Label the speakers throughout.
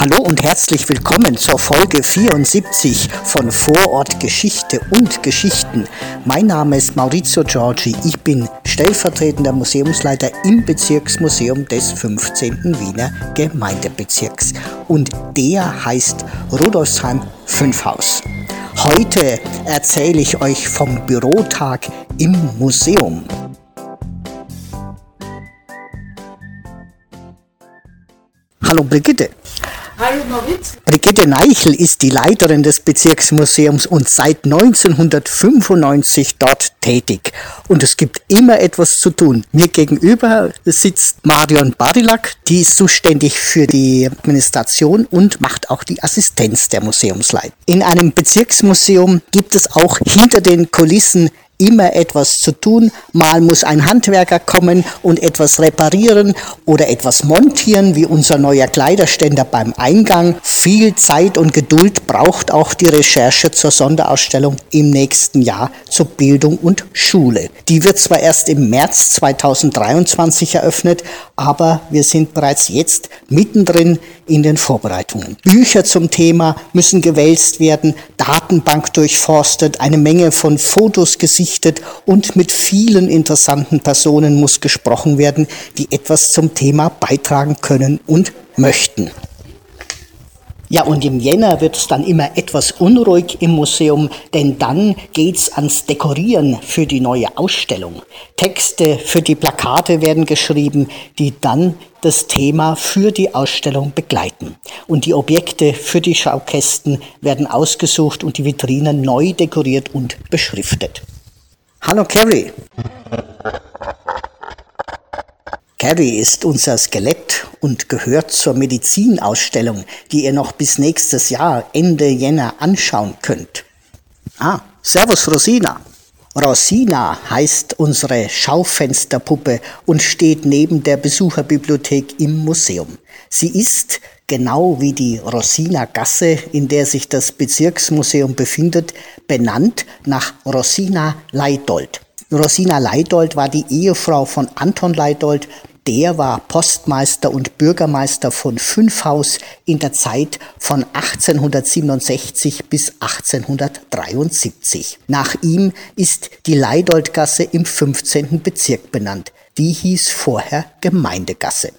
Speaker 1: Hallo und herzlich willkommen zur Folge 74 von Vorort Geschichte und Geschichten. Mein Name ist Maurizio Giorgi. Ich bin stellvertretender Museumsleiter im Bezirksmuseum des 15. Wiener Gemeindebezirks. Und der heißt Rudolfsheim 5 Haus. Heute erzähle ich euch vom Bürotag im Museum. Hallo Brigitte. Brigitte Neichel ist die Leiterin des Bezirksmuseums und seit 1995 dort tätig. Und es gibt immer etwas zu tun. Mir gegenüber sitzt Marion Barilak, die ist zuständig für die Administration und macht auch die Assistenz der Museumsleitung. In einem Bezirksmuseum gibt es auch hinter den Kulissen immer etwas zu tun. Mal muss ein Handwerker kommen und etwas reparieren oder etwas montieren, wie unser neuer Kleiderständer beim Eingang. Viel Zeit und Geduld braucht auch die Recherche zur Sonderausstellung im nächsten Jahr zur Bildung und Schule. Die wird zwar erst im März 2023 eröffnet, aber wir sind bereits jetzt mittendrin in den Vorbereitungen. Bücher zum Thema müssen gewälzt werden, Datenbank durchforstet, eine Menge von Fotos gesichtet und mit vielen interessanten Personen muss gesprochen werden, die etwas zum Thema beitragen können und möchten. Ja, und im Jänner wird es dann immer etwas unruhig im Museum, denn dann geht's ans Dekorieren für die neue Ausstellung. Texte für die Plakate werden geschrieben, die dann das Thema für die Ausstellung begleiten. Und die Objekte für die Schaukästen werden ausgesucht und die Vitrinen neu dekoriert und beschriftet. Hallo Carrie. Carrie ist unser Skelett und gehört zur Medizinausstellung, die ihr noch bis nächstes Jahr Ende Jänner anschauen könnt. Ah, Servus Rosina. Rosina heißt unsere Schaufensterpuppe und steht neben der Besucherbibliothek im Museum. Sie ist, genau wie die Rosina Gasse, in der sich das Bezirksmuseum befindet, benannt nach Rosina Leidold. Rosina Leidold war die Ehefrau von Anton Leidold, der war Postmeister und Bürgermeister von Fünfhaus in der Zeit von 1867 bis 1873. Nach ihm ist die Leidoldgasse im 15. Bezirk benannt. Die hieß vorher Gemeindegasse.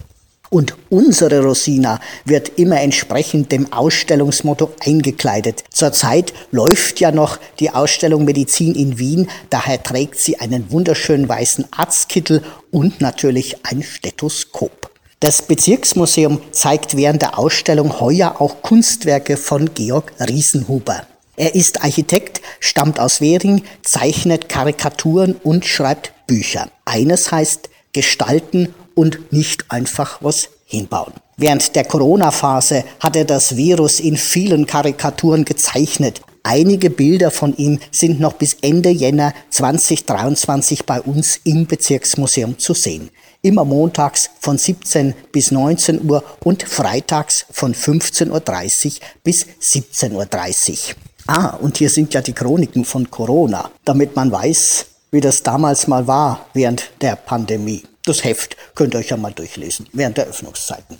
Speaker 1: Und unsere Rosina wird immer entsprechend dem Ausstellungsmotto eingekleidet. Zurzeit läuft ja noch die Ausstellung Medizin in Wien, daher trägt sie einen wunderschönen weißen Arztkittel und natürlich ein Stethoskop. Das Bezirksmuseum zeigt während der Ausstellung heuer auch Kunstwerke von Georg Riesenhuber. Er ist Architekt, stammt aus Währing, zeichnet Karikaturen und schreibt Bücher. Eines heißt Gestalten und nicht einfach was hinbauen. Während der Corona-Phase hat er das Virus in vielen Karikaturen gezeichnet. Einige Bilder von ihm sind noch bis Ende Jänner 2023 bei uns im Bezirksmuseum zu sehen. Immer montags von 17 bis 19 Uhr und freitags von 15.30 Uhr bis 17.30 Uhr. Ah, und hier sind ja die Chroniken von Corona, damit man weiß, wie das damals mal war während der Pandemie. Das Heft könnt ihr euch ja mal durchlesen während der Öffnungszeiten.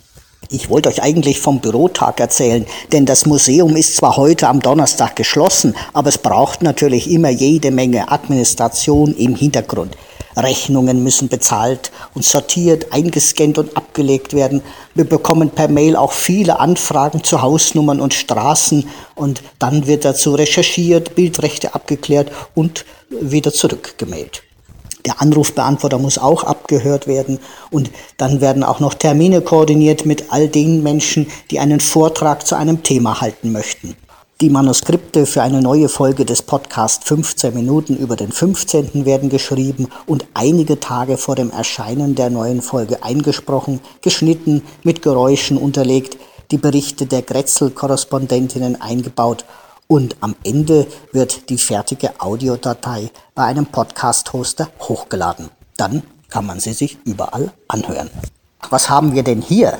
Speaker 1: Ich wollte euch eigentlich vom Bürotag erzählen, denn das Museum ist zwar heute am Donnerstag geschlossen, aber es braucht natürlich immer jede Menge Administration im Hintergrund. Rechnungen müssen bezahlt und sortiert, eingescannt und abgelegt werden. Wir bekommen per Mail auch viele Anfragen zu Hausnummern und Straßen und dann wird dazu recherchiert, Bildrechte abgeklärt und wieder zurückgemeldet. Der Anrufbeantworter muss auch abgehört werden und dann werden auch noch Termine koordiniert mit all den Menschen, die einen Vortrag zu einem Thema halten möchten. Die Manuskripte für eine neue Folge des Podcasts 15 Minuten über den 15. werden geschrieben und einige Tage vor dem Erscheinen der neuen Folge eingesprochen, geschnitten, mit Geräuschen unterlegt, die Berichte der Grätzl-Korrespondentinnen eingebaut und am Ende wird die fertige Audiodatei bei einem Podcast-Hoster hochgeladen. Dann kann man sie sich überall anhören. Was haben wir denn hier?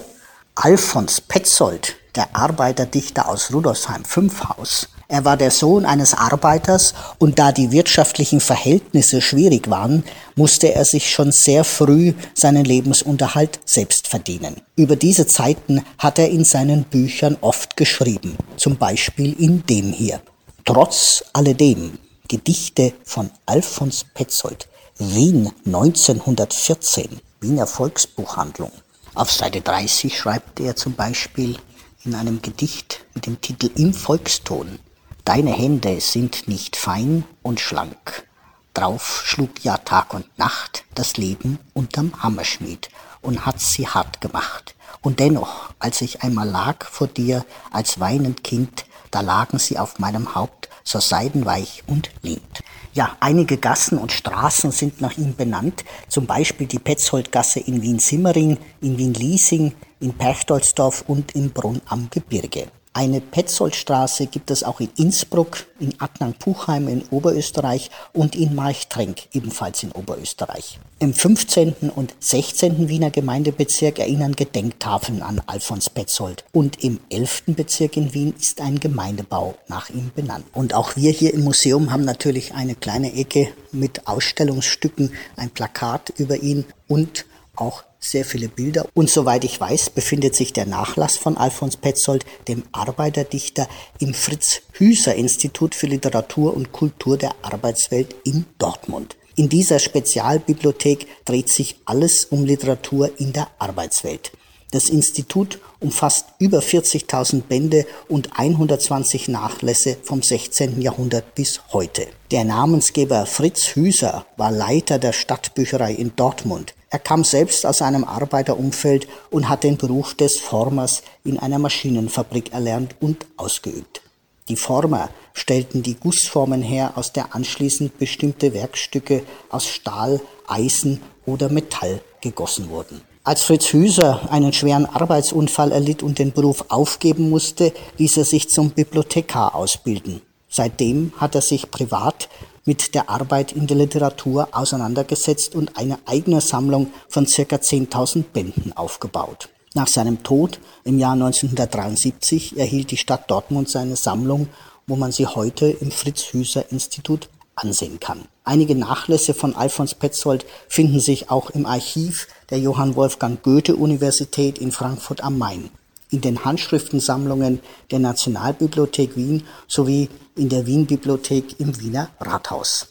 Speaker 1: Alfons Petzold, der Arbeiterdichter aus Rudolfsheim 5 Haus. Er war der Sohn eines Arbeiters und da die wirtschaftlichen Verhältnisse schwierig waren, musste er sich schon sehr früh seinen Lebensunterhalt selbst verdienen. Über diese Zeiten hat er in seinen Büchern oft geschrieben, zum Beispiel in dem hier. Trotz alledem Gedichte von Alfons Petzold, Wien 1914, Wiener Volksbuchhandlung. Auf Seite 30 schreibt er zum Beispiel in einem Gedicht mit dem Titel Im Volkston. Deine Hände sind nicht fein und schlank. Drauf schlug ja Tag und Nacht das Leben unterm Hammerschmied und hat sie hart gemacht. Und dennoch, als ich einmal lag vor dir als weinend Kind, da lagen sie auf meinem Haupt so seidenweich und lehnt. Ja, einige Gassen und Straßen sind nach ihm benannt, zum Beispiel die Petzoldgasse in Wien-Simmering, in Wien-Liesing, in Perchtoldsdorf und in Brunn am Gebirge. Eine Petzoldstraße gibt es auch in Innsbruck, in Adnang-Puchheim in Oberösterreich und in Marchtrenk, ebenfalls in Oberösterreich. Im 15. und 16. Wiener Gemeindebezirk erinnern Gedenktafeln an Alfons Petzold und im 11. Bezirk in Wien ist ein Gemeindebau nach ihm benannt. Und auch wir hier im Museum haben natürlich eine kleine Ecke mit Ausstellungsstücken, ein Plakat über ihn und auch sehr viele Bilder. Und soweit ich weiß, befindet sich der Nachlass von Alfons Petzold, dem Arbeiterdichter, im Fritz-Hüser-Institut für Literatur und Kultur der Arbeitswelt in Dortmund. In dieser Spezialbibliothek dreht sich alles um Literatur in der Arbeitswelt. Das Institut umfasst über 40.000 Bände und 120 Nachlässe vom 16. Jahrhundert bis heute. Der Namensgeber Fritz Hüser war Leiter der Stadtbücherei in Dortmund. Er kam selbst aus einem Arbeiterumfeld und hat den Beruf des Formers in einer Maschinenfabrik erlernt und ausgeübt. Die Former stellten die Gussformen her, aus der anschließend bestimmte Werkstücke aus Stahl, Eisen oder Metall gegossen wurden. Als Fritz Hüser einen schweren Arbeitsunfall erlitt und den Beruf aufgeben musste, ließ er sich zum Bibliothekar ausbilden. Seitdem hat er sich privat mit der Arbeit in der Literatur auseinandergesetzt und eine eigene Sammlung von circa 10.000 Bänden aufgebaut. Nach seinem Tod im Jahr 1973 erhielt die Stadt Dortmund seine Sammlung, wo man sie heute im Fritz-Hüser-Institut ansehen kann. Einige Nachlässe von Alfons Petzold finden sich auch im Archiv der Johann Wolfgang Goethe Universität in Frankfurt am Main in den Handschriftensammlungen der Nationalbibliothek Wien sowie in der Wienbibliothek im Wiener Rathaus.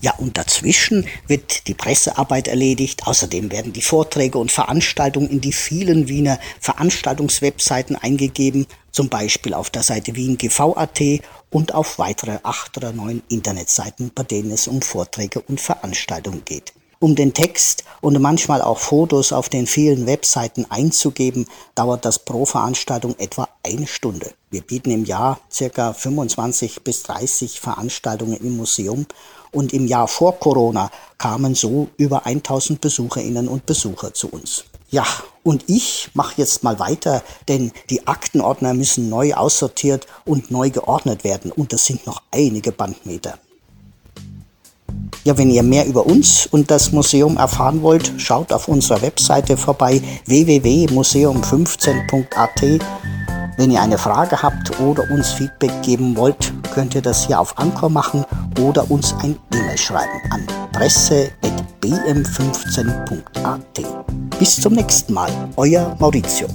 Speaker 1: Ja, und dazwischen wird die Pressearbeit erledigt. Außerdem werden die Vorträge und Veranstaltungen in die vielen Wiener Veranstaltungswebseiten eingegeben, zum Beispiel auf der Seite wiengv.at und auf weitere acht oder neun Internetseiten, bei denen es um Vorträge und Veranstaltungen geht. Um den Text und manchmal auch Fotos auf den vielen Webseiten einzugeben, dauert das pro Veranstaltung etwa eine Stunde. Wir bieten im Jahr circa 25 bis 30 Veranstaltungen im Museum und im Jahr vor Corona kamen so über 1000 Besucherinnen und Besucher zu uns. Ja, und ich mache jetzt mal weiter, denn die Aktenordner müssen neu aussortiert und neu geordnet werden und das sind noch einige Bandmeter. Ja, wenn ihr mehr über uns und das Museum erfahren wollt, schaut auf unserer Webseite vorbei www.museum15.at. Wenn ihr eine Frage habt oder uns Feedback geben wollt, könnt ihr das hier auf Anchor machen oder uns ein E-Mail schreiben an presse.bm15.at. Bis zum nächsten Mal, euer Maurizio.